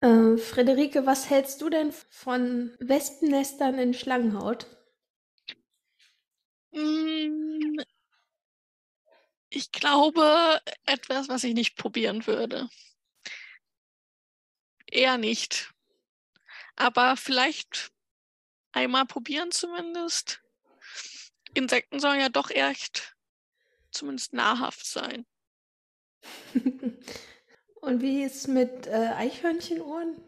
Äh, Friederike, was hältst du denn von Wespennestern in Schlangenhaut? Mm, ich glaube, etwas, was ich nicht probieren würde. Eher nicht. Aber vielleicht einmal probieren zumindest. Insekten sollen ja doch echt zumindest nahrhaft sein. Und wie ist es mit äh, Eichhörnchenohren?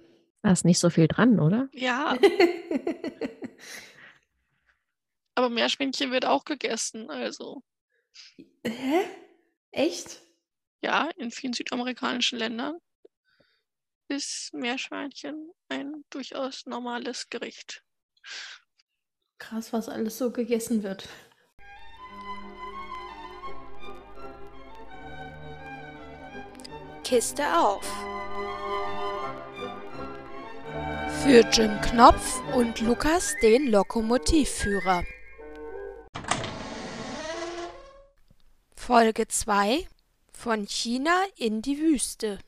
Da ist nicht so viel dran, oder? Ja, aber Meerschweinchen wird auch gegessen. Also Hä? Echt? ja, in vielen südamerikanischen Ländern ist Meerschweinchen ein durchaus normales Gericht. Krass, was alles so gegessen wird. Kiste auf. Für Jim Knopf und Lukas den Lokomotivführer. Folge 2 Von China in die Wüste.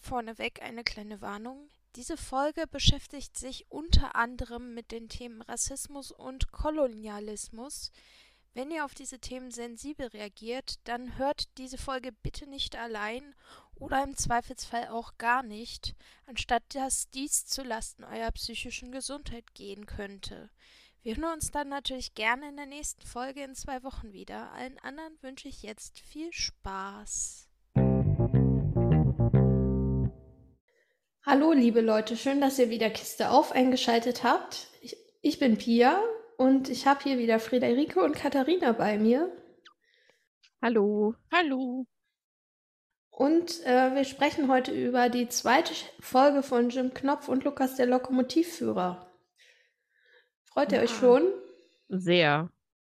Vorneweg eine kleine Warnung. Diese Folge beschäftigt sich unter anderem mit den Themen Rassismus und Kolonialismus. Wenn ihr auf diese Themen sensibel reagiert, dann hört diese Folge bitte nicht allein oder im Zweifelsfall auch gar nicht, anstatt dass dies zu Lasten eurer psychischen Gesundheit gehen könnte. Wir hören uns dann natürlich gerne in der nächsten Folge in zwei Wochen wieder. Allen anderen wünsche ich jetzt viel Spaß. Hallo, liebe Leute, schön, dass ihr wieder Kiste auf eingeschaltet habt. Ich, ich bin Pia und ich habe hier wieder Friederike und Katharina bei mir. Hallo. Hallo. Und äh, wir sprechen heute über die zweite Folge von Jim Knopf und Lukas der Lokomotivführer. Freut ihr euch Ja. schon? Sehr.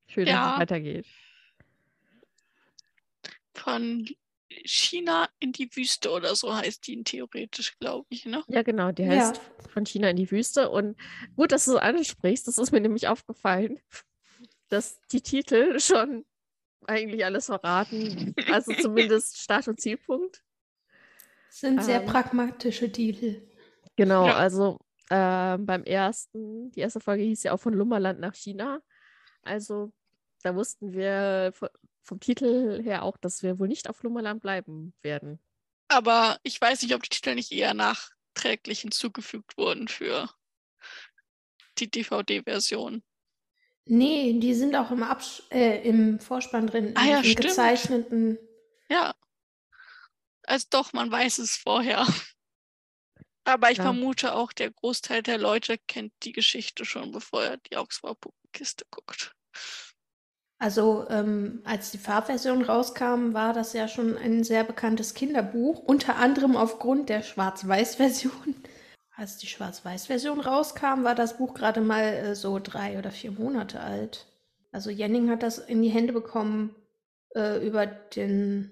Schön, dass Ja. es weitergeht. Von China in die Wüste oder so heißt die theoretisch, glaube ich, ne? Ja, genau. Die Ja. heißt Von China in die Wüste. Und gut, dass du es ansprichst. Das ist mir nämlich aufgefallen, dass die Titel schon eigentlich alles verraten. Also zumindest Start- und Zielpunkt. Sind sehr Ähm. pragmatische Titel. Genau, Ja. also ähm, beim ersten, die erste Folge hieß ja auch von Lummerland nach China. Also da wussten wir vom Titel her auch, dass wir wohl nicht auf Lummerland bleiben werden. Aber ich weiß nicht, ob die Titel nicht eher nachträglich hinzugefügt wurden für die DVD-Version. Nee, die sind auch im, Abs äh, im Vorspann drin. in Ah ja, diesen stimmt. gezeichneten. Ja. Also doch, man weiß es vorher. Aber ich Ja. vermute auch, der Großteil der Leute kennt die Geschichte schon, bevor er die Augsburger Puppenkiste guckt. Also, ähm, als die Farbversion rauskam, war das ja schon ein sehr bekanntes Kinderbuch, unter anderem aufgrund der Schwarz-Weiß-Version. Als die Schwarz-Weiß-Version rauskam, war das Buch gerade mal äh, so drei oder vier Monate alt. Also Jenning hat das in die Hände bekommen äh, über den,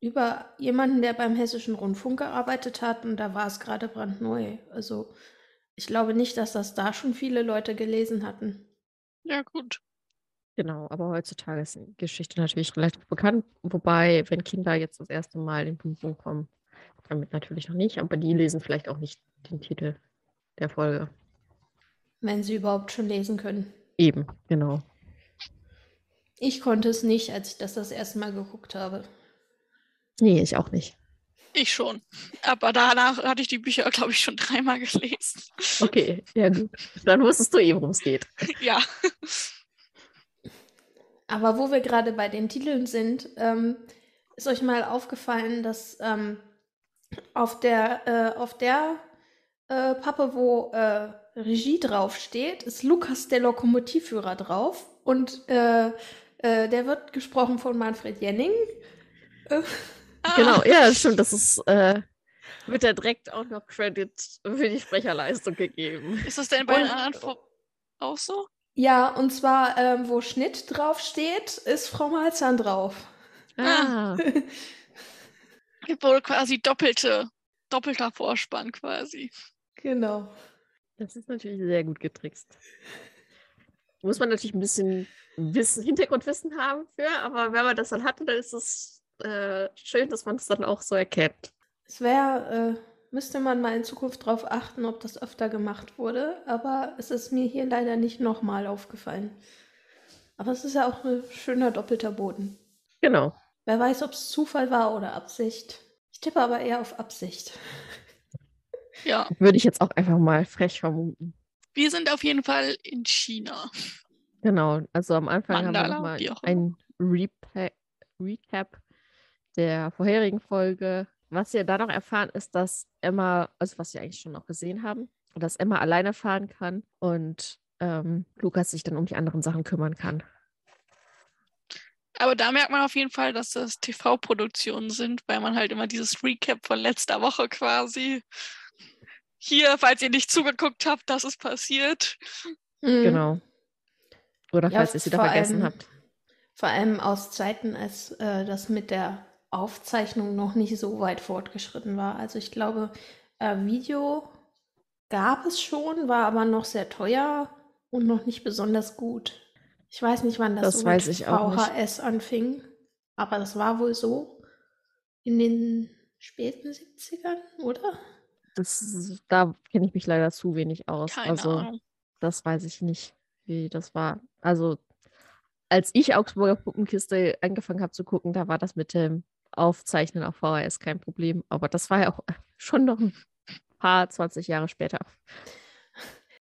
über jemanden, der beim Hessischen Rundfunk gearbeitet hat und da war es gerade brandneu. Also ich glaube nicht, dass das da schon viele Leute gelesen hatten. Ja, gut. Genau, aber heutzutage ist die Geschichte natürlich relativ bekannt. Wobei, wenn Kinder jetzt das erste Mal in Berührung kommen, damit natürlich noch nicht, aber die lesen vielleicht auch nicht den Titel der Folge. Wenn sie überhaupt schon lesen können. Eben, genau. Ich konnte es nicht, als ich das das erste Mal geguckt habe. Nee, ich auch nicht. Ich schon. Aber danach hatte ich die Bücher, glaube ich, schon dreimal gelesen. Okay, ja gut. Dann wusstest du eh, worum es geht. ja. Aber wo wir gerade bei den Titeln sind, ähm, ist euch mal aufgefallen, dass ähm, auf der, äh, auf der äh, Pappe, wo äh, Regie draufsteht, ist Lukas der Lokomotivführer drauf. Und äh, äh, der wird gesprochen von Manfred Jenning. Äh, Ah, Genau, ja, stimmt. Das ist, äh, wird ja direkt auch noch Credit für die Sprecherleistung gegeben. Ist das denn bei den Und- anderen Fo- auch so? Ja, und zwar, ähm, wo Schnitt draufsteht, ist Frau Malzahn drauf. Ah, Gibt wohl quasi doppelte, doppelter Vorspann quasi. Genau. das ist natürlich sehr gut getrickst. Muss man natürlich ein bisschen Wissen, Hintergrundwissen haben für, aber wenn man das dann hat, dann ist es äh, schön, dass man es dann auch so erkennt. Es wäre, äh, müsste man mal in Zukunft darauf achten, ob das öfter gemacht wurde, aber es ist mir hier leider nicht nochmal aufgefallen. Aber es ist ja auch ein schöner doppelter Boden. Genau. Wer weiß, ob es Zufall war oder Absicht. Ich tippe aber eher auf Absicht. Ja, Würde ich jetzt auch einfach mal frech vermuten. wir sind auf jeden Fall in China. Genau, also am Anfang haben wir Mandala, nochmal ein Repa Recap der vorherigen Folge. Was wir da noch erfahren, ist, dass Emma, also was wir eigentlich schon noch gesehen haben, dass Emma alleine fahren kann und ähm, Lukas sich dann um die anderen Sachen kümmern kann. Aber da merkt man auf jeden Fall, dass das TV-Produktionen sind, weil man halt immer dieses Recap von letzter Woche quasi. Hier, falls ihr nicht zugeguckt habt, das ist passiert. Mhm. Genau. Oder Ja, falls ihr es wieder vor vergessen allem- habt. Vor allem aus Zeiten, als äh, das mit der Aufzeichnung noch nicht so weit fortgeschritten war. Also ich glaube, äh, Video gab es schon, war aber noch sehr teuer und noch nicht besonders gut. Ich weiß nicht, wann das, Das so weiß mit ich auch nicht. VHS anfing, aber das war wohl so in den späten 70ern, oder? Das, ist- da kenne ich mich leider zu wenig aus. Keine also Ahnung. das weiß ich nicht, wie das war. Also als ich Augsburger Puppenkiste angefangen habe zu gucken, da war das mit dem Aufzeichnen auf VHS kein Problem. Aber das war ja auch schon noch ein paar 20 Jahre später.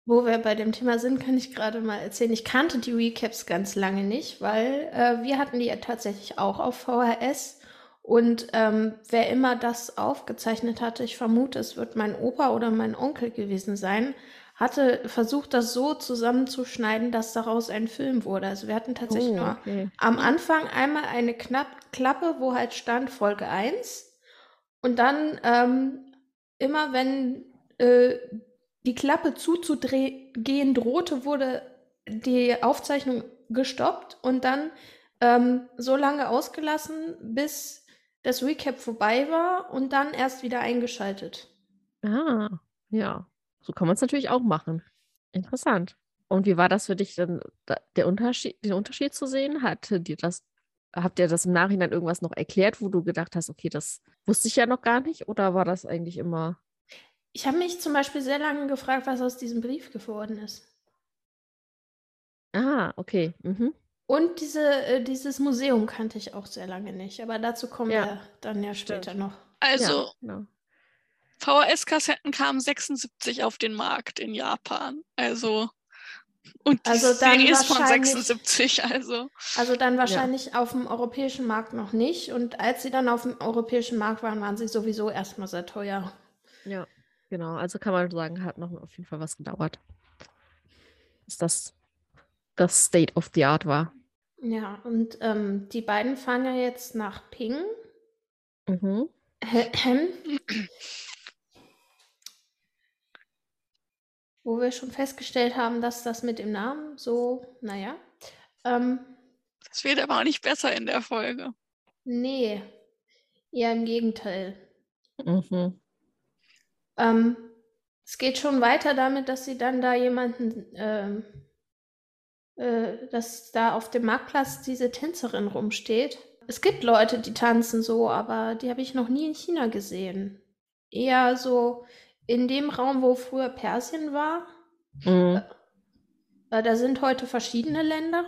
Wo wir bei dem Thema sind, kann ich gerade mal erzählen. Ich kannte die Recaps ganz lange nicht, weil äh, wir hatten die ja tatsächlich auch auf VHS. Und ähm, wer immer das aufgezeichnet hatte, ich vermute, es wird mein Opa oder mein Onkel gewesen sein, hatte versucht, das so zusammenzuschneiden, dass daraus ein Film wurde. Also wir hatten tatsächlich Oh, nur okay. am Anfang einmal eine Knapp Klappe, wo halt stand Folge 1. Und dann ähm, immer, wenn äh, die Klappe zuzugehen drohte, wurde die Aufzeichnung gestoppt und dann ähm, so lange ausgelassen, bis das Recap vorbei war und dann erst wieder eingeschaltet. Ah, ja. So kann man es natürlich auch machen. Interessant. Und wie war das für dich denn, der Unterschied, den Unterschied zu sehen? Hatte dir das, habt ihr das im Nachhinein irgendwas noch erklärt, wo du gedacht hast, okay, das wusste ich ja noch gar nicht? Oder war das eigentlich immer. Ich habe mich zum Beispiel sehr lange gefragt, was aus diesem Brief geworden ist. Ah, okay. Mhm. Und diese, äh, dieses Museum kannte ich auch sehr lange nicht, aber dazu kommen Ja, wir dann ja später stimmt. noch. Also, Ja, genau. VHS-Kassetten kamen 76 auf den Markt in Japan. Also, und die Also dann Serie ist von wahrscheinlich- 76, also. Also dann wahrscheinlich auf dem europäischen Markt noch nicht. Und als sie dann auf dem europäischen Markt waren, waren sie sowieso erstmal sehr teuer. Ja, genau. Also kann man sagen, hat noch auf jeden Fall was gedauert. Bis das das State of the Art war. Ja, und ähm, die beiden fahren ja jetzt nach Ping. Mhm. Wo wir schon festgestellt haben, dass das mit dem Namen so, naja. Ähm, Das wird aber auch nicht besser in der Folge. nee, eher im Gegenteil. Mhm. Ähm, es geht schon weiter damit, dass sie dann da jemanden, ähm, äh, dass da auf dem Marktplatz diese Tänzerin rumsteht. Es gibt Leute, die tanzen so, aber die habe ich noch nie in China gesehen. Eher so in dem Raum, wo früher Persien war. Mhm. Äh, da sind heute verschiedene Länder.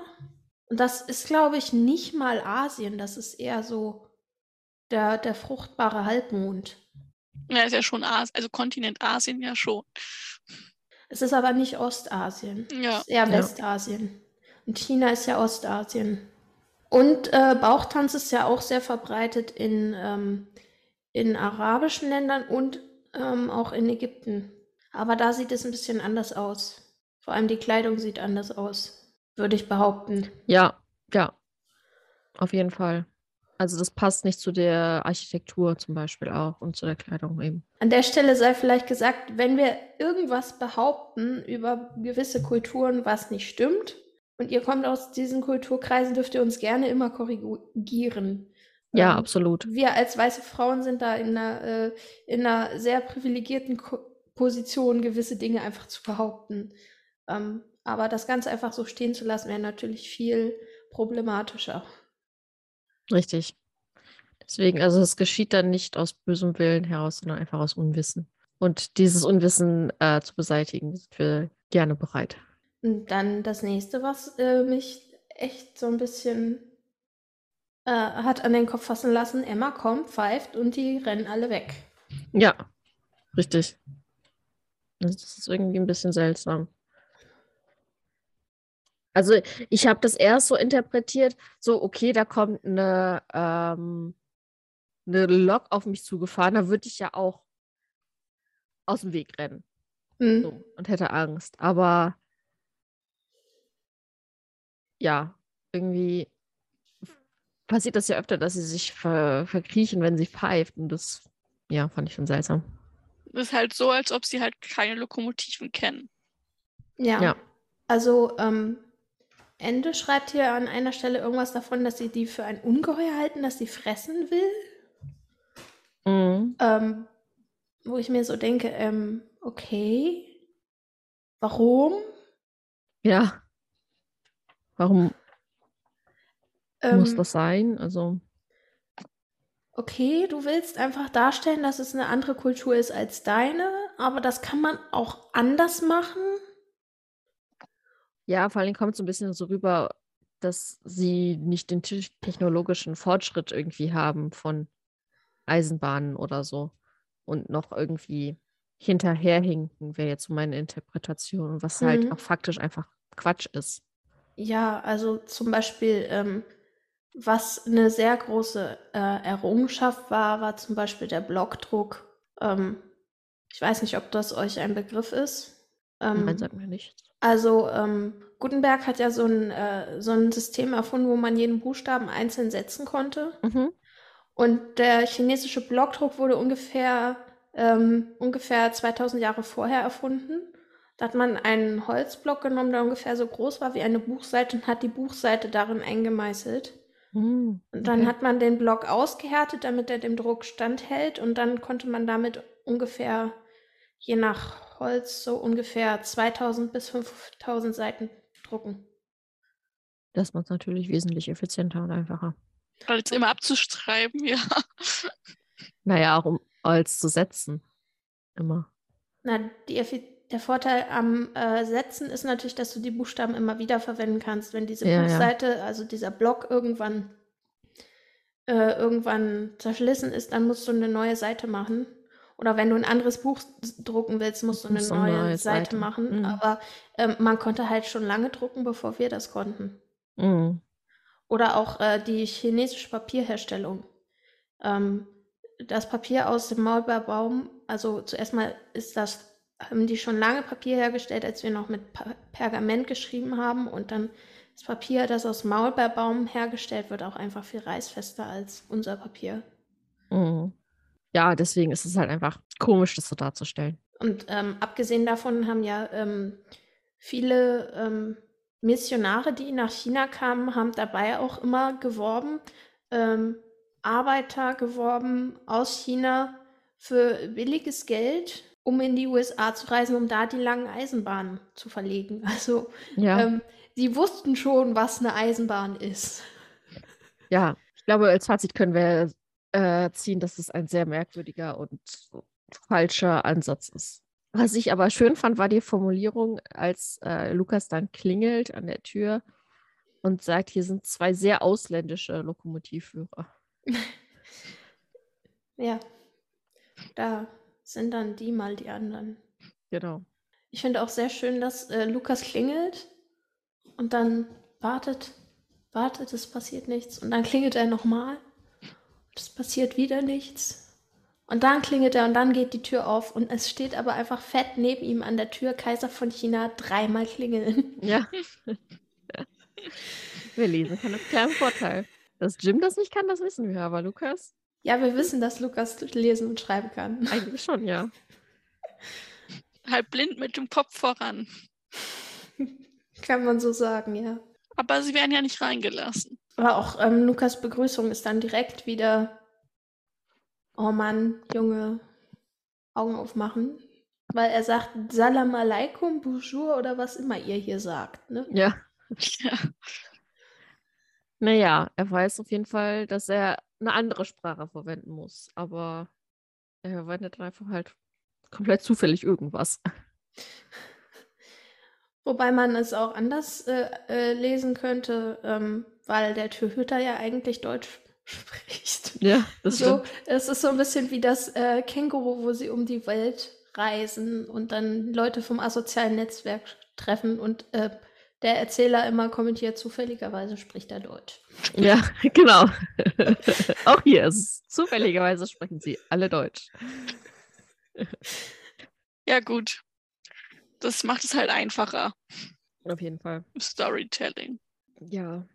Und das ist, glaube ich, nicht mal Asien. Das ist eher so der, der fruchtbare Halbmond. Ja, ist ja schon Asien, also Kontinent Asien ja schon. Es ist aber nicht Ostasien. Ja. Es ist eher Ja. Westasien. Und China ist ja Ostasien. Und äh, Bauchtanz ist ja auch sehr verbreitet in, ähm, in arabischen Ländern und ähm, auch in Ägypten. Aber da sieht es ein bisschen anders aus. Vor allem die Kleidung sieht anders aus, würde ich behaupten. Ja, ja. Auf jeden Fall. Also das passt nicht zu der Architektur zum Beispiel auch und zu der Kleidung eben. An der Stelle sei vielleicht gesagt, wenn wir irgendwas behaupten über gewisse Kulturen, was nicht stimmt, und ihr kommt aus diesen Kulturkreisen, dürft ihr uns gerne immer korrigieren. Ja, Ähm, absolut. Wir als weiße Frauen sind da in einer, äh, in einer sehr privilegierten Ko Position, gewisse Dinge einfach zu behaupten. Ähm, aber das Ganze einfach so stehen zu lassen, wäre natürlich viel problematischer. Richtig. Deswegen, also es geschieht dann nicht aus bösem Willen heraus, sondern einfach aus Unwissen. Und dieses Unwissen äh, zu beseitigen, sind wir gerne bereit. Und dann das nächste, was äh, mich echt so ein bisschen äh, hat an den Kopf fassen lassen. Emma kommt, pfeift und die rennen alle weg. Ja, richtig. Das ist irgendwie ein bisschen seltsam. Also ich habe das erst so interpretiert, so, okay, da kommt eine, ähm, eine Lok auf mich zugefahren, da würde ich ja auch aus dem Weg rennen. Mhm. So, und hätte Angst. Aber ja, irgendwie passiert das ja öfter, dass sie sich ver verkriechen, wenn sie pfeift. Und das, ja, fand ich schon seltsam. Ist halt so, als ob sie halt keine Lokomotiven kennen. Ja. Ja. Also, ähm, Ende schreibt hier an einer Stelle irgendwas davon, dass sie die für ein Ungeheuer halten, das sie fressen will. Mhm. Ähm, wo ich mir so denke, ähm, okay. Warum? Ja. Warum Ähm, muss das sein? Also, Okay, du willst einfach darstellen, dass es eine andere Kultur ist als deine, aber das kann man auch anders machen. ja, vor allem kommt es so ein bisschen so rüber, dass sie nicht den te- technologischen Fortschritt irgendwie haben von Eisenbahnen oder so und noch irgendwie hinterherhinken, wäre jetzt so meine Interpretation, was halt Mhm. auch faktisch einfach Quatsch ist. Ja, also zum Beispiel, ähm, was eine sehr große äh, Errungenschaft war, war zum Beispiel der Blockdruck. Ähm, ich weiß nicht, ob das euch ein Begriff ist. Ähm, Nein, sagt mir nichts. Also ähm, Gutenberg hat ja so ein, äh, so ein System erfunden, wo man jeden Buchstaben einzeln setzen konnte. Mhm. Und der chinesische Blockdruck wurde ungefähr, ähm, ungefähr 2000 Jahre vorher erfunden. Da hat man einen Holzblock genommen, der ungefähr so groß war wie eine Buchseite und hat die Buchseite darin eingemeißelt. Mhm. Und dann Okay. hat man den Block ausgehärtet, damit er dem Druck standhält. Und dann konnte man damit ungefähr, je nach Holz, so ungefähr 2000 bis 5000 Seiten drucken. Das macht es natürlich wesentlich effizienter und einfacher. Als immer abzuschreiben, ja. Naja, auch um als zu setzen. Immer. Na, die Effi der Vorteil am äh, Setzen ist natürlich, dass du die Buchstaben immer wieder verwenden kannst. Wenn diese Ja, ja. Buchseite, also dieser Block irgendwann, äh, irgendwann zerschlissen ist, dann musst du eine neue Seite machen. Oder wenn du ein anderes Buch drucken willst, musst du eine eine neue neue Seite Seite. machen. Mhm. Aber ähm, man konnte halt schon lange drucken, bevor wir das konnten. Mhm. Oder auch äh, die chinesische Papierherstellung. Ähm, das Papier aus dem Maulbeerbaum, also zuerst mal ist das, haben die schon lange Papier hergestellt, als wir noch mit pa Pergament geschrieben haben. Und dann das Papier, das aus Maulbeerbaum hergestellt wird, auch einfach viel reißfester als unser Papier. Mhm. Ja, deswegen ist es halt einfach komisch, das so darzustellen. Und ähm, abgesehen davon haben ja ähm, viele ähm, Missionare, die nach China kamen, haben dabei auch immer geworben, ähm, Arbeiter geworben aus China für billiges Geld, um in die USA zu reisen, um da die langen Eisenbahnen zu verlegen. Also Ja, ähm, sie wussten schon, was eine Eisenbahn ist. ja. Ich glaube, als Fazit können wir äh, ziehen, dass es ein sehr merkwürdiger und falscher Ansatz ist. Was ich aber schön fand, war die Formulierung, als äh, Lukas dann klingelt an der Tür und sagt, hier sind zwei sehr ausländische Lokomotivführer. Ja, da sind dann die mal die anderen. Genau. Ich finde auch sehr schön, dass äh, Lukas klingelt und dann wartet, wartet, es passiert nichts. Und dann klingelt er nochmal. Es passiert wieder nichts. Und dann klingelt er und dann geht die Tür auf und es steht aber einfach fett neben ihm an der Tür Kaiser von China dreimal klingeln. Ja. wir lesen kann mit kleinem Vorteil. Dass Jim das nicht kann, das wissen wir, aber Lukas Ja, wir wissen, dass Lukas lesen und schreiben kann. eigentlich schon, ja. Halb blind mit dem Kopf voran. Kann man so sagen, ja. Aber sie werden ja nicht reingelassen. Aber auch ähm, Lukas Begrüßung ist dann direkt wieder, oh Mann, Junge, Augen aufmachen. Weil er sagt Salam alaikum, bonjour oder was immer ihr hier sagt. Ne? Ja. Ja. Naja, er weiß auf jeden Fall, dass er eine andere Sprache verwenden muss. Aber er verwendet einfach halt komplett zufällig irgendwas. Wobei man es auch anders äh, äh, lesen könnte, ähm, weil der Türhüter ja eigentlich Deutsch spricht. Ja, das so, stimmt. es ist so ein bisschen wie das äh, Känguru, wo sie um die Welt reisen und dann Leute vom asozialen Netzwerk treffen und äh, der Erzähler immer kommentiert, zufälligerweise spricht er Deutsch. Ja, genau. auch hier ist es zufälligerweise sprechen sie alle Deutsch. Ja, gut. Das macht es halt einfacher. Auf jeden Fall. Storytelling. Ja.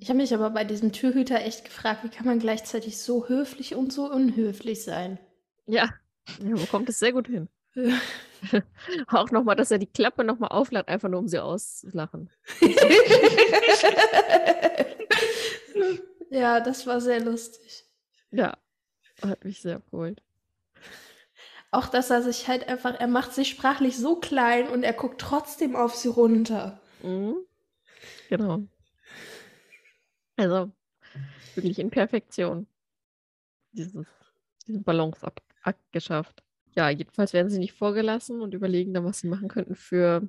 Ich habe mich aber bei diesem Türhüter echt gefragt, wie kann man gleichzeitig so höflich und so unhöflich sein? Ja. Ja, wo kommt es sehr gut hin? Auch nochmal, dass er die Klappe nochmal auflacht, einfach nur um sie auszulachen. ja, das war sehr lustig. Ja, hat mich sehr abgeholt. Auch, dass er sich halt einfach, er macht sich sprachlich so klein und er guckt trotzdem auf sie runter. Mhm. Genau. Also, wirklich in Perfektion. Dieses, diesen Balanceakt geschafft. Ja, jedenfalls werden sie nicht vorgelassen und überlegen dann, was sie machen könnten für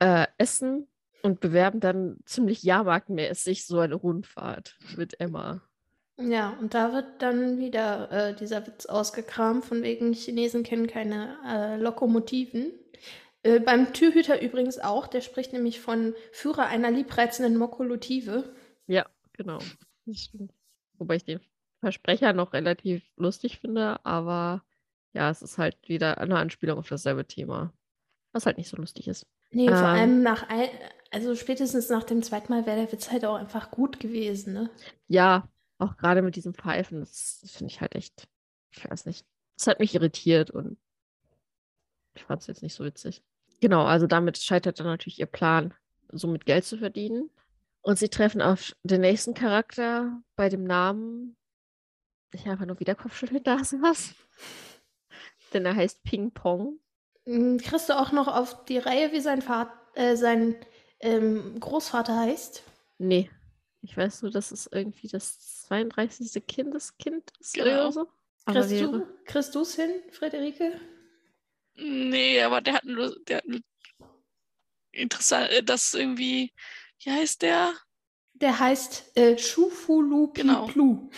äh, Essen und bewerben dann ziemlich jahrmarktmäßig so eine Rundfahrt mit Emma. Ja, und da wird dann wieder äh, dieser Witz ausgekramt, von wegen Chinesen kennen keine äh, Lokomotiven. Äh, beim Türhüter übrigens auch, der spricht nämlich von Führer einer liebreizenden Mokolotive. Ja, genau. Wobei ich den Versprecher noch relativ lustig finde, aber ja, es ist halt wieder eine Anspielung auf dasselbe Thema, was halt nicht so lustig ist. Nee, vor Ähm. allem nach, ein, also spätestens nach dem zweiten Mal wäre der Witz halt auch einfach gut gewesen, ne? Ja, auch gerade mit diesem Pfeifen, das, das finde ich halt echt, ich weiß nicht. Das hat mich irritiert und ich fand es jetzt nicht so witzig. Genau, also damit scheitert dann natürlich ihr Plan, somit Geld zu verdienen. Und sie treffen auf den nächsten Charakter bei dem Namen. Ich einfach nur wieder Kopfschütteln, da ist was. Denn er heißt Ping Pong. Mm, Kriegst du auch noch auf die Reihe, wie sein, Vater, äh, sein ähm, Großvater heißt? Nee. Ich weiß nur, dass es irgendwie das 32. Kindeskind ist Genau. oder so. Kriegst du kriegst du's hin, Friederike? Nee, aber der hat nur, der hat nur interessant, äh, das irgendwie, wie heißt der? Der heißt äh, Schufulu Genau. Plu.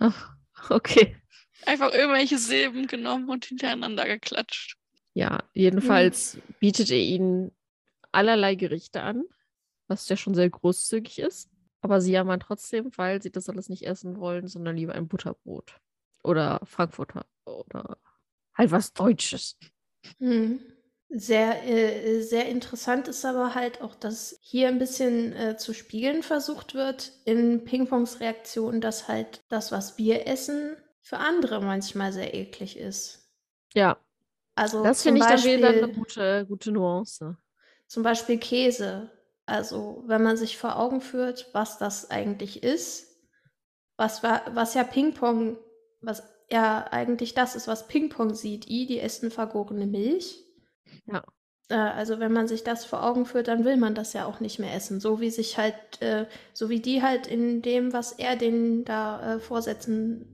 Ach, okay. Einfach irgendwelche Silben genommen und hintereinander geklatscht. Ja, jedenfalls bietet er ihnen allerlei Gerichte an, was ja schon sehr großzügig ist. Aber sie jammern trotzdem, weil sie das alles nicht essen wollen, sondern lieber ein Butterbrot. Oder Frankfurter. Oder halt was Deutsches. Hm. Sehr, äh, sehr interessant ist aber halt auch, dass hier ein bisschen äh, zu spiegeln versucht wird in Pingpongs Reaktion, dass halt das, was wir essen, für andere manchmal sehr eklig ist. Ja, Also das finde ich dann wieder Beispiel- eine gute, gute Nuance. Zum Beispiel Käse. Also, wenn man sich vor Augen führt, was das eigentlich ist, was, was ja Ping-Pong, was ja eigentlich das ist, was Ping-Pong sieht, i, die essen vergorene Milch. Ja. Äh, also, wenn man sich das vor Augen führt, dann will man das ja auch nicht mehr essen. So wie sich halt, äh, so wie die halt in dem, was er denen da äh, vorsetzen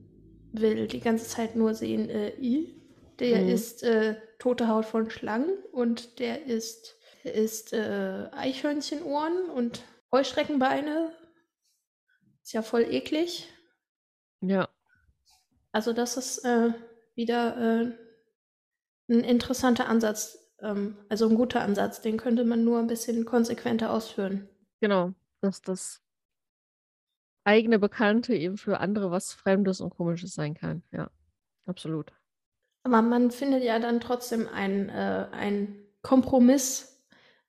will, die ganze Zeit nur sehen, äh, i, der Mhm. ist äh, tote Haut von Schlangen und der ist der isst äh, Eichhörnchenohren und Heuschreckenbeine. Ist ja voll eklig. Ja, Also das ist äh, wieder äh, ein interessanter Ansatz. Ähm, also ein guter Ansatz. Den könnte man nur ein bisschen konsequenter ausführen. genau. Dass das eigene Bekannte eben für andere was Fremdes und Komisches sein kann. Ja, absolut. Aber man findet ja dann trotzdem einen äh, einen Kompromiss,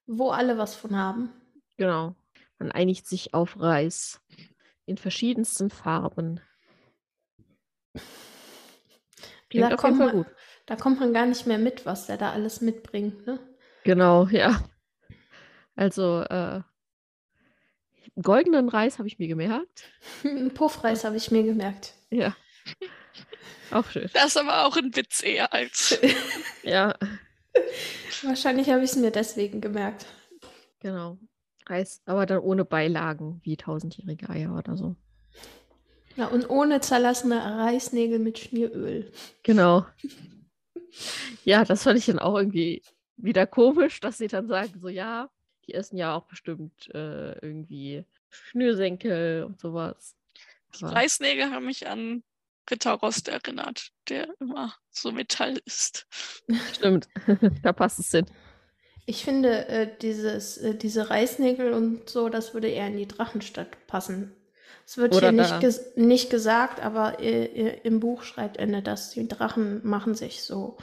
wo alle was von haben. Genau. Man einigt sich auf Reis in verschiedensten Farben. Klingt Da auf jeden kommt, Fall man, gut. da kommt man gar nicht mehr mit, was der da alles mitbringt. Ne? Genau, ja. Also, äh, goldenen Reis habe ich mir gemerkt. Ein Puffreis habe ich mir gemerkt. Ja. Auch schön. Das ist aber auch ein Witz eher als. Ja, Wahrscheinlich habe ich es mir deswegen gemerkt. genau. Reis, aber dann ohne Beilagen, wie tausendjährige Eier oder so. Ja, und ohne zerlassene Reisnägel mit Schmieröl. Genau. Ja, das fand ich dann auch irgendwie wieder komisch, dass sie dann sagen, so ja, die essen ja auch bestimmt äh, irgendwie Schnürsenkel und sowas. Die Reisnägel haben mich an Ritter Rost erinnert, der immer so Metall ist. Stimmt, da passt es hin. Ich finde, äh, dieses, äh, diese Reisnägel und so, das würde eher in die Drachenstadt passen. Es wird Oder hier nicht, ges nicht gesagt, aber äh, im Buch schreibt Ende, dass die Drachen machen sich so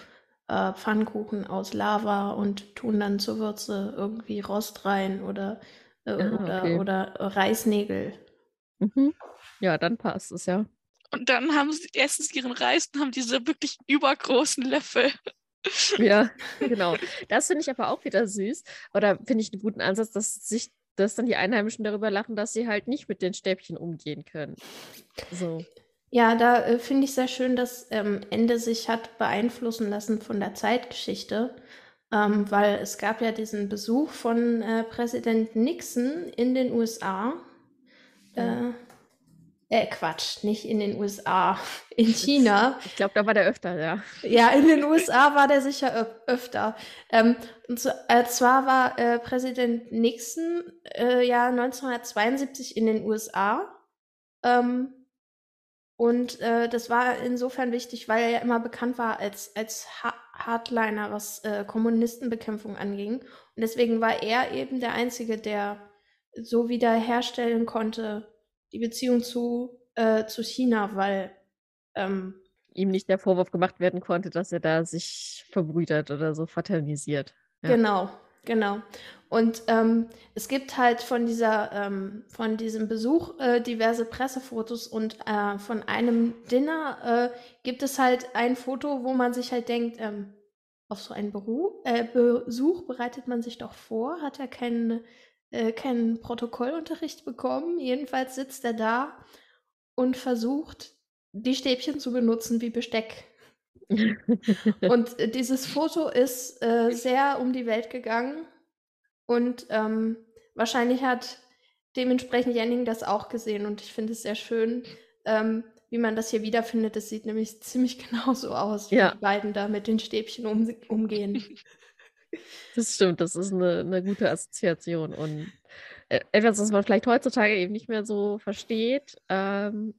äh, Pfannkuchen aus Lava und tun dann zur Würze irgendwie Rost rein oder, äh, ja, ah, oder, okay. oder Reisnägel. Mhm. Ja, dann passt es ja. Und dann haben sie erstens ihren Reis und haben diese wirklich übergroßen Löffel. Ja, genau. Das finde ich aber auch wieder süß. Oder finde ich einen guten Ansatz, dass sich dass dann die Einheimischen darüber lachen, dass sie halt nicht mit den Stäbchen umgehen können. So. Ja, da äh, finde ich sehr schön, dass ähm, Ende sich hat beeinflussen lassen von der Zeitgeschichte, ähm, weil es gab ja diesen Besuch von äh, Präsident Nixon in den USA. Äh, äh, Quatsch, nicht in den USA, in China. Ich glaube, da war der öfter, ja. Ja, in den USA war der sicher öf öfter. Ähm, und so, äh, zwar war äh, Präsident Nixon äh, ja 1972 in den USA. Ähm, und äh, das war insofern wichtig, weil er ja immer bekannt war als, als ha Hardliner, was äh, Kommunistenbekämpfung anging. Und deswegen war er eben der Einzige, der so wiederherstellen konnte, die Beziehung zu, äh, zu China, weil ähm, ihm nicht der Vorwurf gemacht werden konnte, dass er da sich verbrüdert oder so fraternisiert. Ja. Genau, genau. Und ähm, es gibt halt von dieser, ähm, von diesem Besuch äh, diverse Pressefotos und äh, von einem Dinner äh, gibt es halt ein Foto, wo man sich halt denkt, ähm, auf so einen Beru äh, Besuch bereitet man sich doch vor, hat er keinen äh, keinen Protokollunterricht bekommen. Jedenfalls sitzt er da und versucht, die Stäbchen zu benutzen wie Besteck. und äh, dieses Foto ist äh, sehr um die Welt gegangen und ähm, wahrscheinlich hat dementsprechend Jenning das auch gesehen und ich finde es sehr schön, ähm, wie man das hier wiederfindet. Es sieht nämlich ziemlich genauso aus, ja. wie die beiden da mit den Stäbchen um, umgehen. Das stimmt, das ist eine, eine gute Assoziation und äh, etwas, was man vielleicht heutzutage eben nicht mehr so versteht, ähm,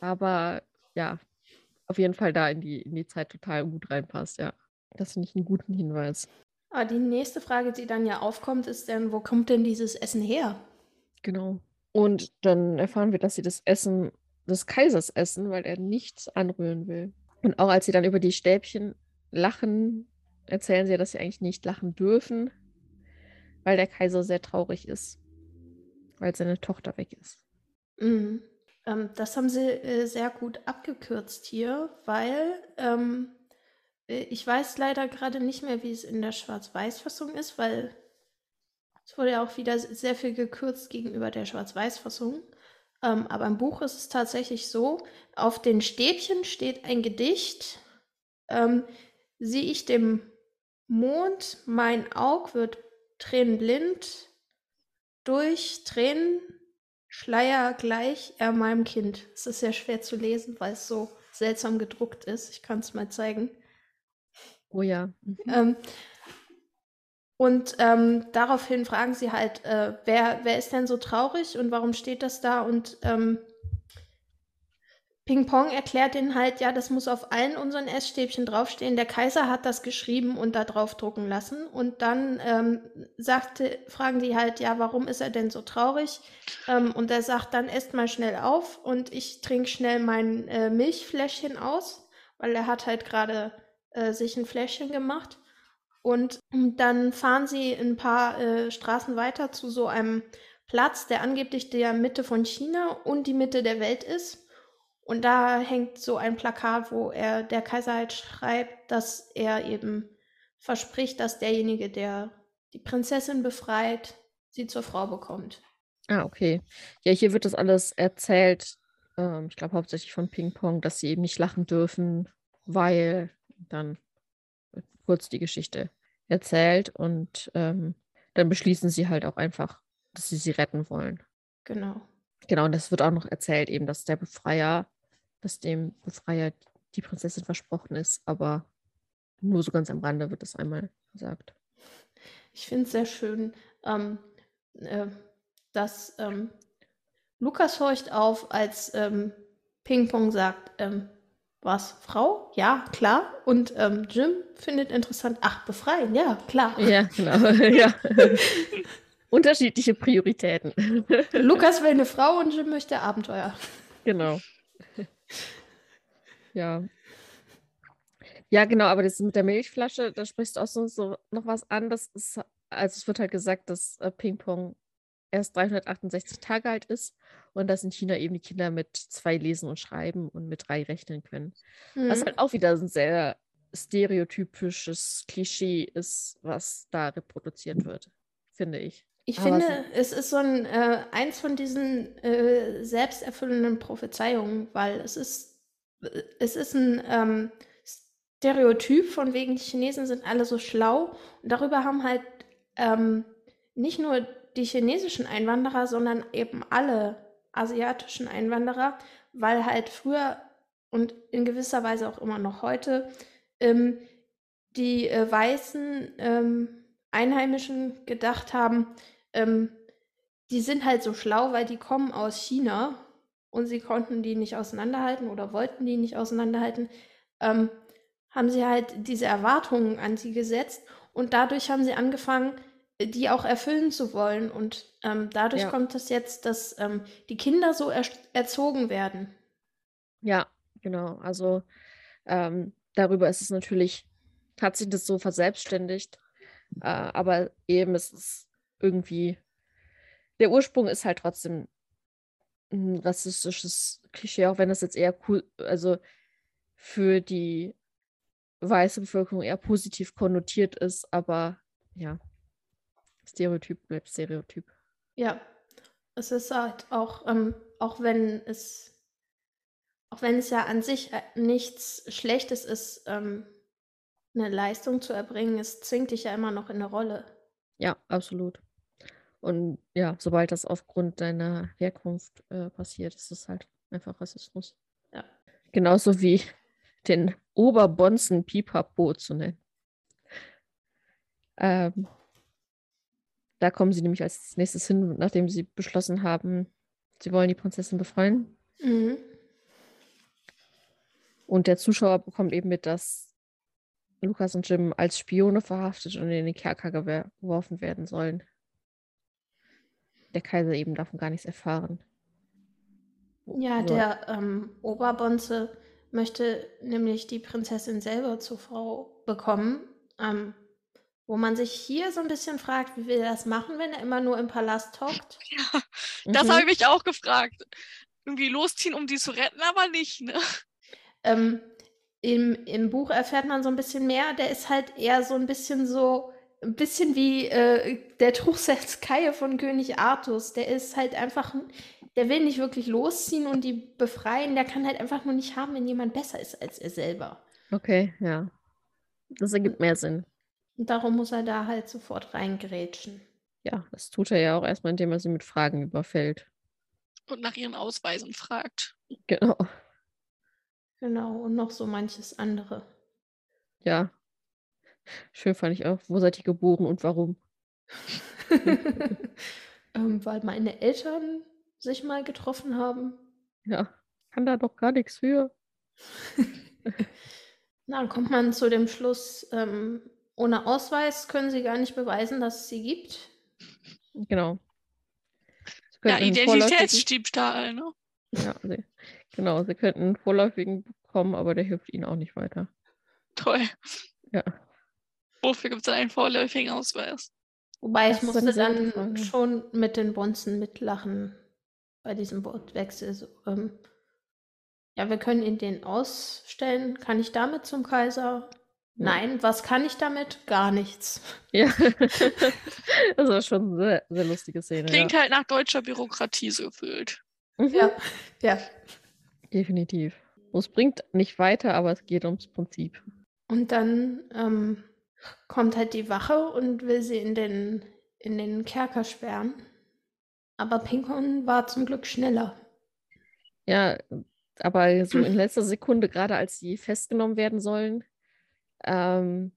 aber ja, auf jeden Fall da in die, in die Zeit total gut reinpasst, ja. Das finde ich einen guten Hinweis. Aber ah, die nächste Frage, die dann ja aufkommt, ist dann, wo kommt denn dieses Essen her? Genau. Und dann erfahren wir, dass sie das Essen des Kaisers essen, weil er nichts anrühren will. Und auch als sie dann über die Stäbchen lachen, erzählen sie, dass sie eigentlich nicht lachen dürfen, weil der Kaiser sehr traurig ist, weil seine Tochter weg ist. Mhm. Ähm, das haben sie äh, sehr gut abgekürzt hier, weil ähm, äh, ich weiß leider gerade nicht mehr, wie es in der Schwarz-Weiß-Fassung ist, weil es wurde ja auch wieder sehr viel gekürzt gegenüber der Schwarz-Weiß-Fassung. Ähm, aber im Buch ist es tatsächlich so, auf den Stäbchen steht ein Gedicht, ähm, sieh ich dem Mond, mein Aug wird tränenblind, durch Tränen Schleier gleich er meinem Kind. Es ist sehr schwer zu lesen, weil es so seltsam gedruckt ist. Ich kann es mal zeigen. Oh ja. Mhm. Ähm, und ähm, daraufhin fragen sie halt, äh, wer, wer ist denn so traurig und warum steht das da? Und ähm, Ping Pong erklärt ihnen halt, ja, das muss auf allen unseren Essstäbchen draufstehen. Der Kaiser hat das geschrieben und da drauf drucken lassen. Und dann ähm, sagte, fragen die halt, ja, warum ist er denn so traurig? Ähm, und er sagt, dann esst mal schnell auf und ich trinke schnell mein äh, Milchfläschchen aus, weil er hat halt gerade äh, sich ein Fläschchen gemacht. Und dann fahren sie ein paar äh, Straßen weiter zu so einem Platz, der angeblich der Mitte von China und die Mitte der Welt ist. Und da hängt so ein Plakat, wo er der Kaiser halt schreibt, dass er eben verspricht, dass derjenige, der die Prinzessin befreit, sie zur Frau bekommt. Ah, okay. Ja, hier wird das alles erzählt, ähm, ich glaube hauptsächlich von Ping Pong, dass sie eben nicht lachen dürfen, weil dann kurz die Geschichte erzählt und ähm, dann beschließen sie halt auch einfach, dass sie sie retten wollen. Genau. Genau, und das wird auch noch erzählt, eben, dass der Befreier, dass dem Befreier die Prinzessin versprochen ist, aber nur so ganz am Rande wird das einmal gesagt. Ich finde es sehr schön, ähm, äh, dass ähm, Lukas horcht auf, als ähm, Ping-Pong sagt, ähm, was, Frau? Ja, klar. Und ähm, Jim findet interessant, ach, befreien, ja, klar. Ja, genau. ja. Unterschiedliche Prioritäten. Lukas will eine Frau und Jim möchte Abenteuer. Genau. Ja. Ja, genau, aber das mit der Milchflasche, da sprichst du auch so, so noch was an. Das ist, also es wird halt gesagt, dass äh, Ping-Pong erst 368 Tage alt ist und dass in China eben die Kinder mit zwei lesen und schreiben und mit drei rechnen können. Mhm. Was halt auch wieder ein sehr stereotypisches Klischee ist, was da reproduziert wird, finde ich. Ich Aber finde, es ist so ein äh, eins von diesen äh, selbsterfüllenden Prophezeiungen, weil es ist, es ist ein ähm, Stereotyp von wegen, die Chinesen sind alle so schlau. Und darüber haben halt ähm, nicht nur die chinesischen Einwanderer, sondern eben alle asiatischen Einwanderer, weil halt früher und in gewisser Weise auch immer noch heute ähm, die äh, weißen ähm, Einheimischen gedacht haben, ähm, die sind halt so schlau, weil die kommen aus China und sie konnten die nicht auseinanderhalten oder wollten die nicht auseinanderhalten, ähm, haben sie halt diese Erwartungen an sie gesetzt und dadurch haben sie angefangen, die auch erfüllen zu wollen. Und ähm, dadurch ja. kommt es jetzt, dass ähm, die Kinder so er erzogen werden. Ja, genau. Also ähm, darüber ist es natürlich, hat sich das so verselbstständigt. Äh, aber eben ist es irgendwie, der Ursprung ist halt trotzdem ein rassistisches Klischee, auch wenn das jetzt eher cool, also für die weiße Bevölkerung eher positiv konnotiert ist, aber ja, Stereotyp bleibt Stereotyp. Ja, es ist halt auch, ähm, auch wenn es, auch wenn es ja an sich äh, nichts Schlechtes ist, ähm, eine Leistung zu erbringen, es zwingt dich ja immer noch in eine Rolle. Ja, absolut. Und ja, sobald das aufgrund deiner Herkunft äh, passiert, ist es halt einfach Rassismus. Ja. Genauso wie den Oberbonzen Pipapo zu nennen. Ähm, da kommen sie nämlich als nächstes hin, nachdem sie beschlossen haben, sie wollen die Prinzessin befreien. Mhm. Und der Zuschauer bekommt eben mit, dass Lukas und Jim als Spione verhaftet und in den Kerker geworfen werden sollen. Der Kaiser eben davon gar nichts erfahren. Ja, so. der ähm, Oberbonze möchte nämlich die Prinzessin selber zur Frau bekommen. Ähm, wo man sich hier so ein bisschen fragt, wie will er das machen, wenn er immer nur im Palast hockt? Ja, das mhm. habe ich mich auch gefragt. Irgendwie losziehen, um die zu retten, aber nicht, ne? Ähm, im, Im Buch erfährt man so ein bisschen mehr. Der ist halt eher so ein bisschen so, ein bisschen wie äh, der Truchsess-Kaie von König Artus. Der ist halt einfach, der will nicht wirklich losziehen und die befreien. Der kann halt einfach nur nicht haben, wenn jemand besser ist als er selber. Okay, ja. Das ergibt mehr Sinn. Und darum muss er da halt sofort reingrätschen. Ja, das tut er ja auch erstmal, indem er sie mit Fragen überfällt. Und nach ihren Ausweisen fragt. Genau. Genau, und noch so manches andere. Ja. Schön fand ich auch. Wo seid ihr geboren und warum? ähm, weil meine Eltern sich mal getroffen haben. Ja, kann da doch gar nichts für. Na, dann kommt man zu dem Schluss, ähm, ohne Ausweis können sie gar nicht beweisen, dass es sie gibt. Genau. Ja, Identitätsdiebstahl, ne? Ja, sie, genau. Sie könnten einen vorläufigen bekommen, aber der hilft ihnen auch nicht weiter. Toll. Ja. Wofür gibt es einen vorläufigen Ausweis? Wobei das ich musste dann Frage. schon mit den Bonzen mitlachen bei diesem Wortwechsel. So, ähm, ja, wir können ihn den ausstellen. Kann ich damit zum Kaiser? Nein, was kann ich damit? Gar nichts. Ja, das war schon eine sehr, sehr lustige Szene. Klingt ja. halt nach deutscher Bürokratie so gefühlt. Mhm. Ja, ja. Definitiv. Es bringt nicht weiter, aber es geht ums Prinzip. Und dann ähm, kommt halt die Wache und will sie in den, in den Kerker sperren. Aber Pinkon war zum Glück schneller. Ja, aber so in letzter Sekunde, gerade als sie festgenommen werden sollen, ähm,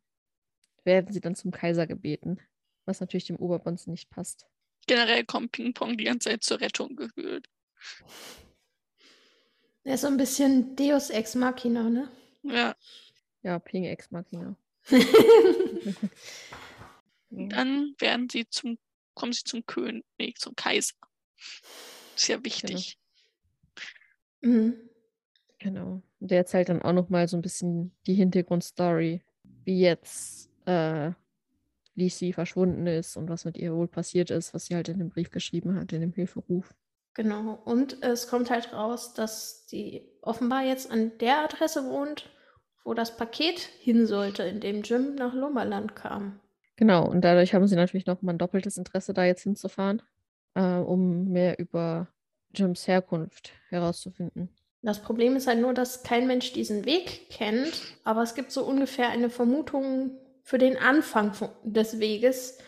werden sie dann zum Kaiser gebeten, was natürlich dem Oberbonzen nicht passt. Generell kommt Ping-Pong die ganze Zeit zur Rettung gefühlt. Er ist so ein bisschen Deus Ex Machina, ne? Ja. Ja, Ping Ex Machina. Und dann werden sie zum, kommen sie zum König, nee, zum Kaiser. Ist ja wichtig. Mhm. Genau. Und der erzählt dann auch nochmal so ein bisschen die Hintergrundstory, wie jetzt äh, Lisi verschwunden ist und was mit ihr wohl passiert ist, was sie halt in dem Brief geschrieben hat, in dem Hilferuf. Genau. Und es kommt halt raus, dass die offenbar jetzt an der Adresse wohnt, wo das Paket hin sollte, in dem Jim nach Lummerland kam. Genau, und dadurch haben sie natürlich nochmal ein doppeltes Interesse, da jetzt hinzufahren, äh, um mehr über Jims Herkunft herauszufinden. Das Problem ist halt nur, dass kein Mensch diesen Weg kennt, aber es gibt so ungefähr eine Vermutung für den Anfang des Weges.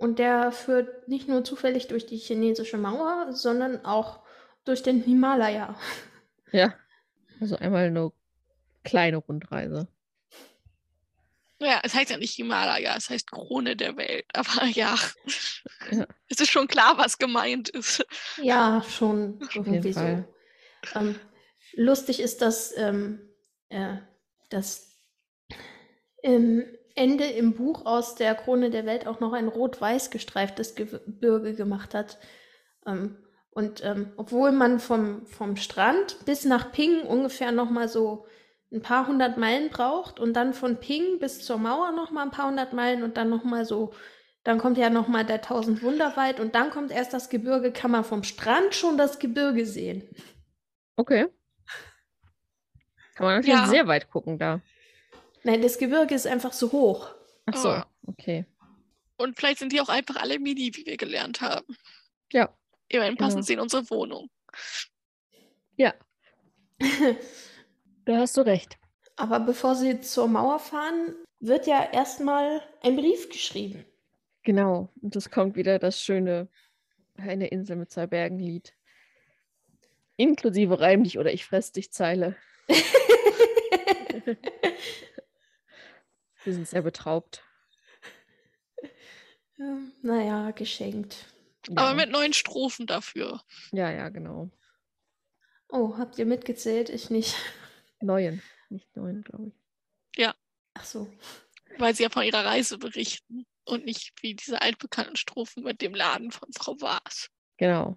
Und der führt nicht nur zufällig durch die chinesische Mauer, sondern auch durch den Himalaya. Ja. Also einmal eine kleine Rundreise. Ja, es heißt ja nicht Himalaya, es heißt Krone der Welt. Aber ja, Ja. es ist schon klar, was gemeint ist. Ja, schon irgendwie so. Ähm, lustig ist, dass ähm, äh, das ähm, Ende im Buch aus der Krone der Welt auch noch ein rot-weiß gestreiftes Gebirge gemacht hat. Ähm, und ähm, obwohl man vom, vom Strand bis nach Ping ungefähr noch mal so ein paar hundert Meilen braucht und dann von Ping bis zur Mauer noch mal ein paar hundert Meilen und dann noch mal so, dann kommt ja noch mal der Tausend Wunderwald und dann kommt erst das Gebirge, kann man vom Strand schon das Gebirge sehen. Okay. Kann man natürlich Ja. sehr weit gucken da. Nein, das Gebirge ist einfach so hoch. Ach so, Oh. okay. Und vielleicht sind die auch einfach alle mini, wie wir gelernt haben. Ja, Immerhin passen Genau. sie in unsere Wohnung. ja, da hast du recht. Aber bevor sie zur Mauer fahren, wird ja erstmal ein Brief geschrieben. Genau. Und es kommt wieder das schöne Eine Insel mit zwei Bergen Lied. Inklusive Reim dich oder ich fress dich Zeile. Wir sind sehr betraubt. Ja, naja, geschenkt. Aber Ja. mit neuen Strophen dafür. Ja, ja, genau. Oh, habt ihr mitgezählt? Ich nicht. Neuen, nicht neuen, glaube ich. Ach so. Weil sie ja von ihrer Reise berichten. Und nicht wie diese altbekannten Strophen mit dem Laden von Frau Waas. Genau.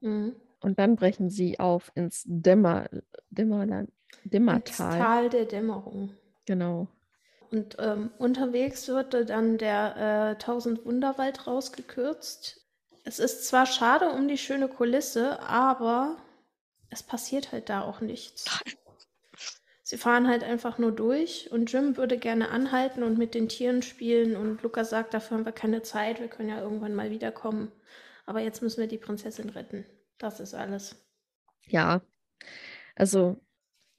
Mhm. Und dann brechen sie auf ins Dämmer, Dämmerland, Ins Dämmertal. Tal der Dämmerung. Genau. Und ähm, unterwegs wird dann der äh, Tausend Wunderwald rausgekürzt. Es ist zwar schade um die schöne Kulisse, aber es passiert halt da auch nichts. Sie fahren halt einfach nur durch und Jim würde gerne anhalten und mit den Tieren spielen und Lukas sagt, dafür haben wir keine Zeit, wir können ja irgendwann mal wiederkommen. Aber jetzt müssen wir die Prinzessin retten. Das ist alles. Ja. Also,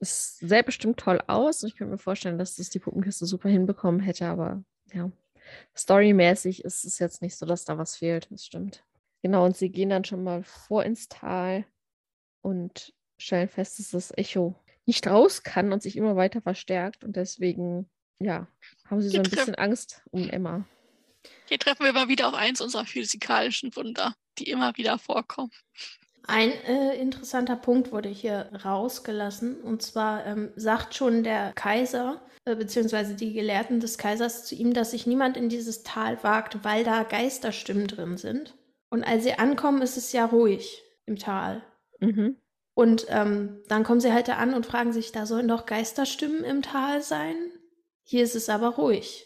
es sähe bestimmt toll aus. Ich könnte mir vorstellen, dass das die Puppenkiste super hinbekommen hätte, aber ja. Storymäßig ist es jetzt nicht so, dass da was fehlt. Das stimmt. Genau, und sie gehen dann schon mal vor ins Tal und stellen fest, dass das Echo nicht raus kann und sich immer weiter verstärkt. Und deswegen, ja, haben sie so ein bisschen Angst um Emma. Hier treffen wir mal wieder auf eins unserer physikalischen Wunder, die immer wieder vorkommen. Ein äh, interessanter Punkt wurde hier rausgelassen. Und zwar ähm, sagt schon der Kaiser, äh, beziehungsweise die Gelehrten des Kaisers zu ihm, dass sich niemand in dieses Tal wagt, weil da Geisterstimmen drin sind. Und als sie ankommen, ist es ja ruhig im Tal. Mhm. Und ähm, dann kommen sie halt da an und fragen sich, da sollen doch Geisterstimmen im Tal sein? Hier ist es aber ruhig.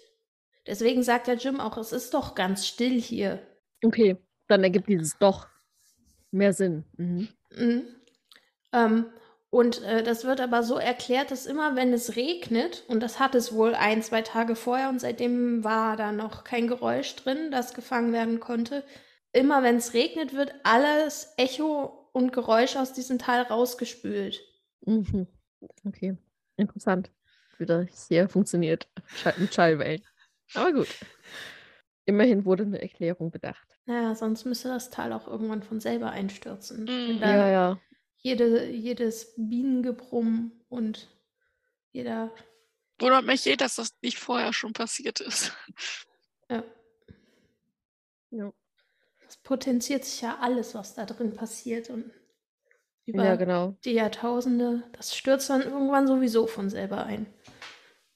Deswegen sagt der Jim auch, es ist doch ganz still hier. Okay, dann ergibt dieses doch mehr Sinn. Mhm. Mhm. Ähm, und äh, das wird aber so erklärt, dass immer, wenn es regnet, und das hat es wohl ein, zwei Tage vorher und seitdem war da noch kein Geräusch drin, das gefangen werden konnte, immer wenn es regnet, wird alles Echo und Geräusch aus diesem Tal rausgespült. Mhm. Okay, interessant, wie das hier funktioniert mit Schallwellen. Aber gut. immerhin wurde eine Erklärung bedacht. Naja, sonst müsste das Tal auch irgendwann von selber einstürzen. Da Ja, ja. Jede, jedes Bienengebrumm und jeder. Wundert mich eh, dass das nicht vorher schon passiert ist. Ja, Ja, es potenziert sich ja alles, was da drin passiert. Und über ja genau. die Jahrtausende, das stürzt dann irgendwann sowieso von selber ein.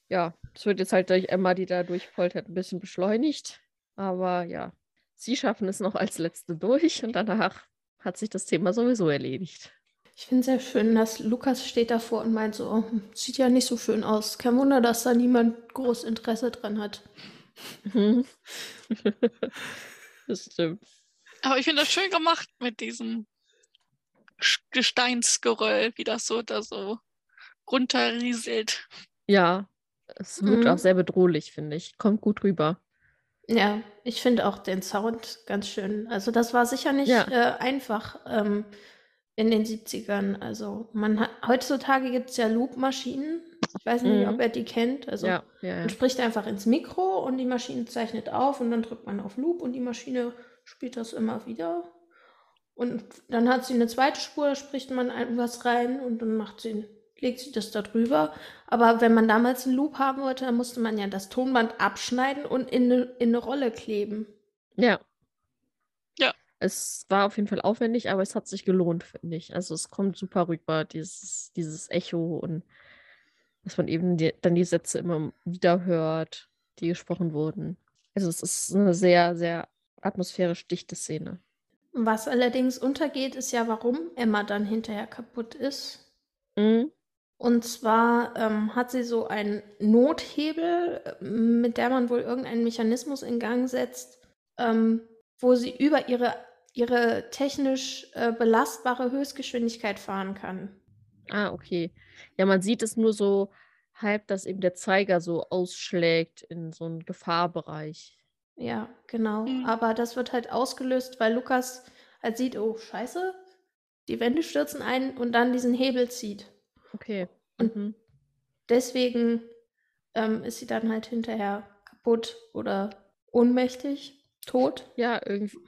Ja, es wird jetzt halt durch Emma, die da durchpoltert, ein bisschen beschleunigt. Aber ja, sie schaffen es noch als Letzte durch und danach hat sich das Thema sowieso erledigt. Ich finde es sehr schön, dass Lukas steht davor und meint so, oh, sieht ja nicht so schön aus. Kein Wunder, dass da niemand groß Interesse dran hat. Das stimmt. Aber ich finde das schön gemacht mit diesem Gesteinsgeröll, wie das so da so runterrieselt. Ja, es wirkt Mhm. auch sehr bedrohlich, finde ich. Kommt gut rüber. Ja, ich finde auch den Sound ganz schön. Also das war sicher nicht Ja. äh, einfach ähm, in den 70ern. Also man hat, heutzutage gibt es ja Loop-Maschinen. Ich weiß nicht, Mhm. ob er die kennt. Also Ja, ja, ja. man spricht einfach ins Mikro und die Maschine zeichnet auf und dann drückt man auf Loop und die Maschine spielt das immer wieder. Und dann hat sie eine zweite Spur, da spricht man ein- was rein und dann macht sie, legt sie das da drüber. Aber wenn man damals einen Loop haben wollte, dann musste man ja das Tonband abschneiden und in eine, in eine Rolle kleben. Ja. Ja. Es war auf jeden Fall aufwendig, aber es hat sich gelohnt, finde ich. Also es kommt super rüber, dieses, dieses Echo und dass man eben die, dann die Sätze immer wieder hört, die gesprochen wurden. Also es ist eine sehr, sehr atmosphärisch dichte Szene. Was allerdings untergeht, ist ja, warum Emma dann hinterher kaputt ist. Mhm. Und zwar ähm, hat sie so einen Nothebel, äh, mit der man wohl irgendeinen Mechanismus in Gang setzt, ähm, wo sie über ihre, ihre technisch äh, belastbare Höchstgeschwindigkeit fahren kann. Ah, okay. Ja, man sieht es nur so halb, dass eben der Zeiger so ausschlägt in so einen Gefahrbereich. Ja, genau. Mhm. Aber das wird halt ausgelöst, weil Lukas halt sieht, oh, scheiße, die Wände stürzen ein und dann diesen Hebel zieht. Okay. Und- Mhm. Deswegen ähm, ist sie dann halt hinterher kaputt oder ohnmächtig, tot. Ja, irgendwie.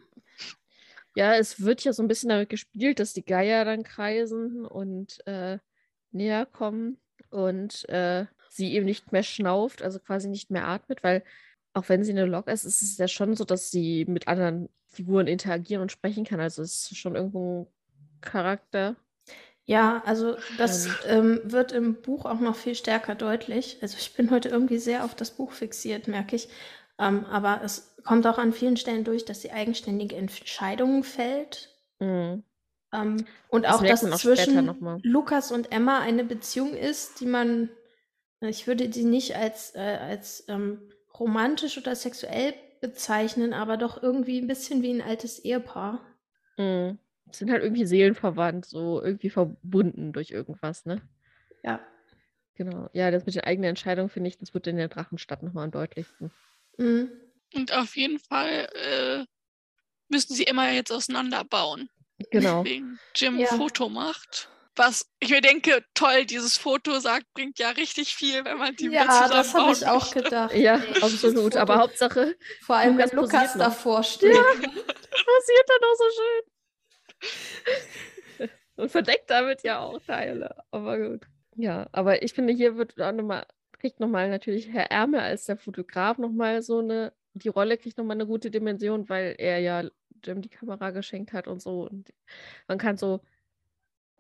Ja, es wird ja so ein bisschen damit gespielt, dass die Geier dann kreisen und äh, näher kommen und äh, sie eben nicht mehr schnauft, also quasi nicht mehr atmet, weil auch wenn sie eine Lok ist, ist es ja schon so, dass sie mit anderen Figuren interagieren und sprechen kann. Also es ist schon irgendwo ein Charakter. Ja, also das Und- ähm, wird im Buch auch noch viel stärker deutlich. Also ich bin heute irgendwie sehr auf das Buch fixiert, merke ich. Ähm, aber es kommt auch an vielen Stellen durch, dass sie eigenständige Entscheidungen fällt. Mhm. Ähm, und Das auch, dass auch zwischen. Lukas und Emma eine Beziehung ist, die man, ich würde sie nicht als, äh, als ähm, romantisch oder sexuell bezeichnen, aber doch irgendwie ein bisschen wie ein altes Ehepaar. Mhm. Sind halt irgendwie seelenverwandt, so irgendwie verbunden durch irgendwas, ne? Ja. Genau. Ja, das mit den eigenen Entscheidungen, finde ich, das wird in der Drachenstadt nochmal am deutlichsten. Mhm. Und auf jeden Fall äh, müssen sie immer jetzt auseinanderbauen. Genau. Wegen Jim Ja. ein Foto macht. Was ich mir denke, toll, dieses Foto sagt, bringt ja richtig viel, wenn man die Ja, das habe ich auch möchte. gedacht. Ja, dieses absolut. Aber. Hauptsache, Vor allem, wenn Lukas davor steht. passiert dann auch so schön. Und verdeckt damit ja auch Teile. Aber gut. Ja, aber ich finde, hier wird auch nochmal, kriegt nochmal natürlich Herr Ärmel als der Fotograf nochmal so eine, die Rolle kriegt nochmal eine gute Dimension, weil er ja Jim die Kamera geschenkt hat und so. Und man kann so,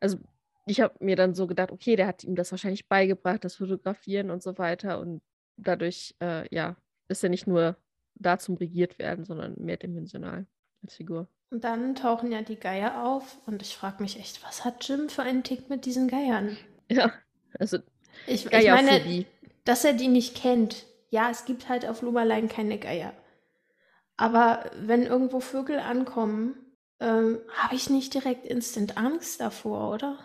also ich habe mir dann so gedacht, okay, der hat ihm das wahrscheinlich beigebracht, das Fotografieren und so weiter. Und dadurch, äh, ja, ist er nicht nur da zum Regiert werden, sondern mehrdimensional als Figur. Und dann tauchen ja die Geier auf und ich frage mich echt, was hat Jim für einen Tick mit diesen Geiern? Ja, also Ich, ich meine, dass er die nicht kennt. Ja, es gibt halt auf Lummerlein keine Geier. Aber wenn irgendwo Vögel ankommen, ähm, habe ich nicht direkt instant Angst davor, oder?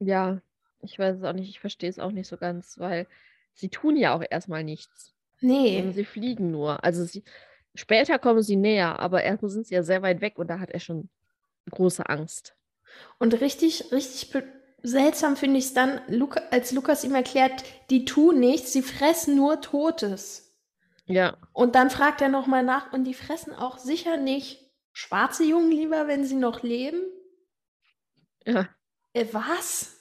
Ja, ich weiß es auch nicht, ich verstehe es auch nicht so ganz, weil sie tun ja auch erstmal nichts. Nee. Sie fliegen nur. Also sie, später kommen sie näher, aber erstmal sind sie ja sehr weit weg und da hat er schon große Angst. Und richtig, richtig seltsam finde ich es dann, Luca, als Lukas ihm erklärt, die tun nichts, sie fressen nur Totes. Ja, Und dann fragt er nochmal nach, und die fressen auch sicher nicht schwarze Jungen lieber, wenn sie noch leben? ja, Äh, was?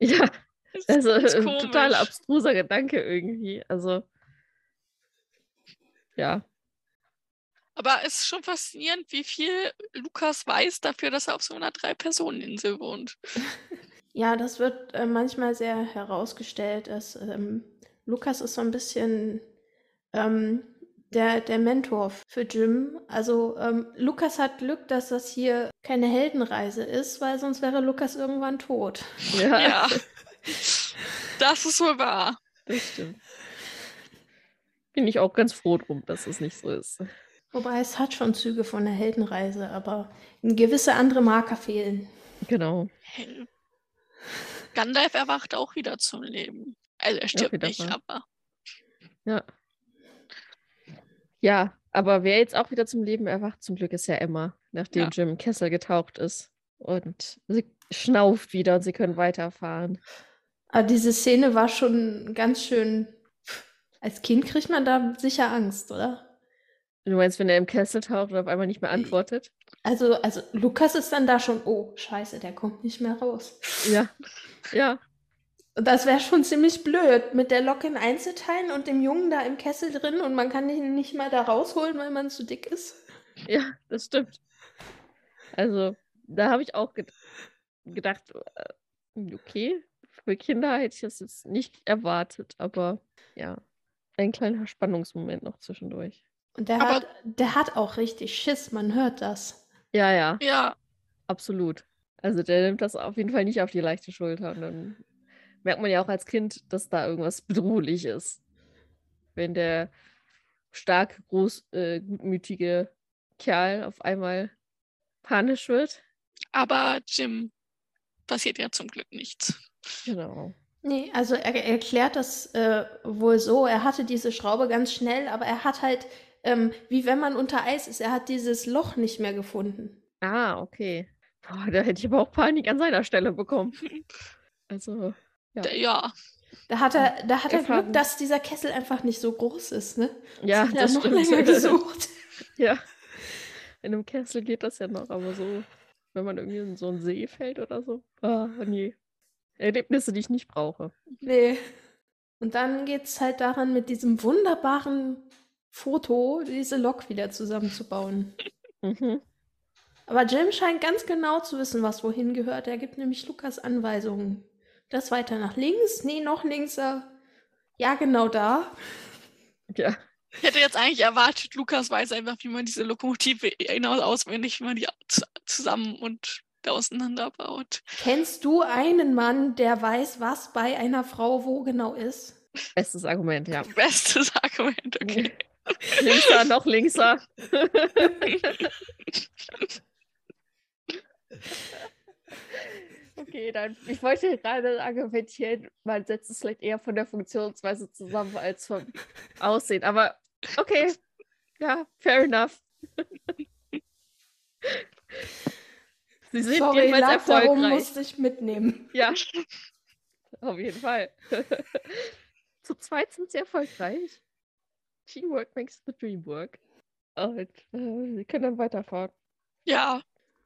ja. Das ist Also total abstruser Gedanke irgendwie. Also, ja. Aber es ist schon faszinierend, wie viel Lukas weiß dafür, dass er auf so einer Drei-Personen-Insel wohnt. Ja, das wird äh, manchmal sehr herausgestellt, dass ähm, Lukas ist so ein bisschen ähm, der, der Mentor für Jim. Also ähm, Lukas hat Glück, dass das hier keine Heldenreise ist, weil sonst wäre Lukas irgendwann tot. Ja, Ja. Das ist wohl wahr. das stimmt. Bin ich auch ganz froh drum, dass es nicht so ist. Wobei es hat schon Züge von der Heldenreise, aber gewisse andere Marker fehlen. Genau. Hell. Gandalf erwacht auch wieder zum Leben. Also er stirbt wieder nicht, mal. aber Ja. Ja, aber wer jetzt auch wieder zum Leben erwacht, zum Glück ist ja Emma, nachdem Ja. Jim im Kessel getaucht ist. Und sie schnauft wieder und sie können weiterfahren. Aber diese Szene war schon ganz schön. Als Kind kriegt man da sicher Angst, oder? Du meinst, wenn er im Kessel taucht und auf einmal nicht mehr antwortet? Also, also Lukas ist dann da schon, oh, scheiße, der kommt nicht mehr raus. Ja. Ja. Das wäre schon ziemlich blöd, mit der Lok in Einzelteilen und dem Jungen da im Kessel drin und man kann ihn nicht mal da rausholen, weil man zu dick ist. Ja, das stimmt. Also, da habe ich auch ged gedacht, äh, okay, für Kinder hätte ich das jetzt nicht erwartet, aber ja, ein kleiner Spannungsmoment noch zwischendurch. Und der, Aber- hat, der hat auch richtig Schiss, man hört das. Ja, ja, ja, absolut. Also der nimmt das auf jeden Fall nicht auf die leichte Schulter. Und dann merkt man ja auch als Kind, dass da irgendwas bedrohlich ist. Wenn der starke, groß, äh, gutmütige Kerl auf einmal panisch wird. aber Jim passiert ja zum Glück nichts. Genau. Nee, also er er erklärt das äh, wohl so, er hatte diese Schraube ganz schnell, aber er hat halt, ähm, wie wenn man unter Eis ist, er hat dieses Loch nicht mehr gefunden. Ah, okay. Boah, da hätte ich aber auch Panik an seiner Stelle bekommen. Also, Ja. D- Ja, Da hat er, da hat er Erfahrung. Glück, dass dieser Kessel einfach nicht so groß ist, ne? ja, Hat er das noch stimmt. länger gesucht. Ja. In einem Kessel geht das ja noch, aber so, wenn man irgendwie in so einen See fällt oder so. Ah, nee. Erlebnisse, die ich nicht brauche. Nee. Und dann geht es halt daran, mit diesem wunderbaren Foto diese Lok wieder zusammenzubauen. Mhm. Aber Jim scheint ganz genau zu wissen, was wohin gehört. Er gibt nämlich Lukas Anweisungen. Das weiter nach links? Nee, noch linkser. Ja, genau da. Ja. ich hätte jetzt eigentlich erwartet, Lukas weiß einfach, wie man diese Lokomotive hinaus auswendig, wie man die zu- zusammen und auseinanderbaut. Kennst du einen Mann, der weiß, was bei einer Frau wo genau ist? Bestes Argument, ja. Bestes Argument, okay. linkser, noch linkser. okay, dann, ich wollte gerade argumentieren, man setzt es vielleicht eher von der Funktionsweise zusammen als vom Aussehen. Aber okay, ja, fair enough. Sie sind Sorry, jedenfalls lag darum, erfolgreich. musste ich mitnehmen. Ja, auf jeden Fall. Zu zweit sind sie erfolgreich. Teamwork makes the dream work. Und äh, sie können dann weiterfahren. Ja,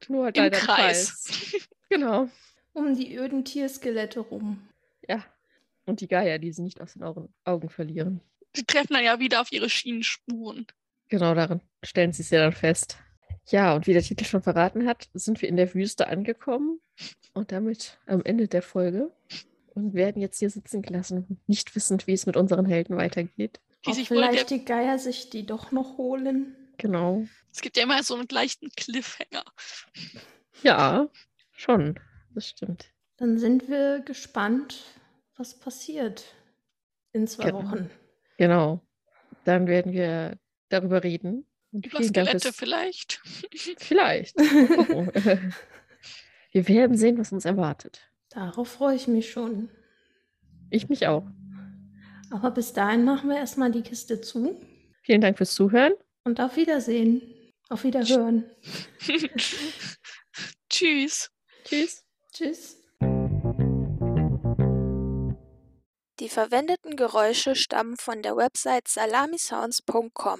Nur halt im leider Kreis. Genau. Um die öden Tierskelette rum. Ja. Und die Geier, die sie nicht aus den Augen, Augen verlieren. Die treffen dann ja wieder auf ihre Schienenspuren. Genau daran stellen sie es ja dann fest. Ja, und wie der Titel schon verraten hat, sind wir in der Wüste angekommen und damit am Ende der Folge und werden jetzt hier sitzen gelassen, nicht wissend, wie es mit unseren Helden weitergeht. Ob sich vielleicht die Geier sich die doch noch holen. Genau. es gibt ja immer so einen leichten Cliffhanger. Ja, schon. Das stimmt. Dann sind wir gespannt, was passiert in zwei Genau. Wochen. Genau. Dann werden wir darüber reden. Über Skelette vielleicht. Vielleicht. Mal gucken. wir werden sehen, was uns erwartet. Darauf freue ich mich schon. Ich mich auch. Aber bis dahin machen wir erstmal die Kiste zu Vielen Dank fürs Zuhören. und auf Wiedersehen. Auf Wiederhören. Tschüss. Tschüss. Tschüss. Die Die verwendeten Geräusche stammen von der Website salamisounds.com.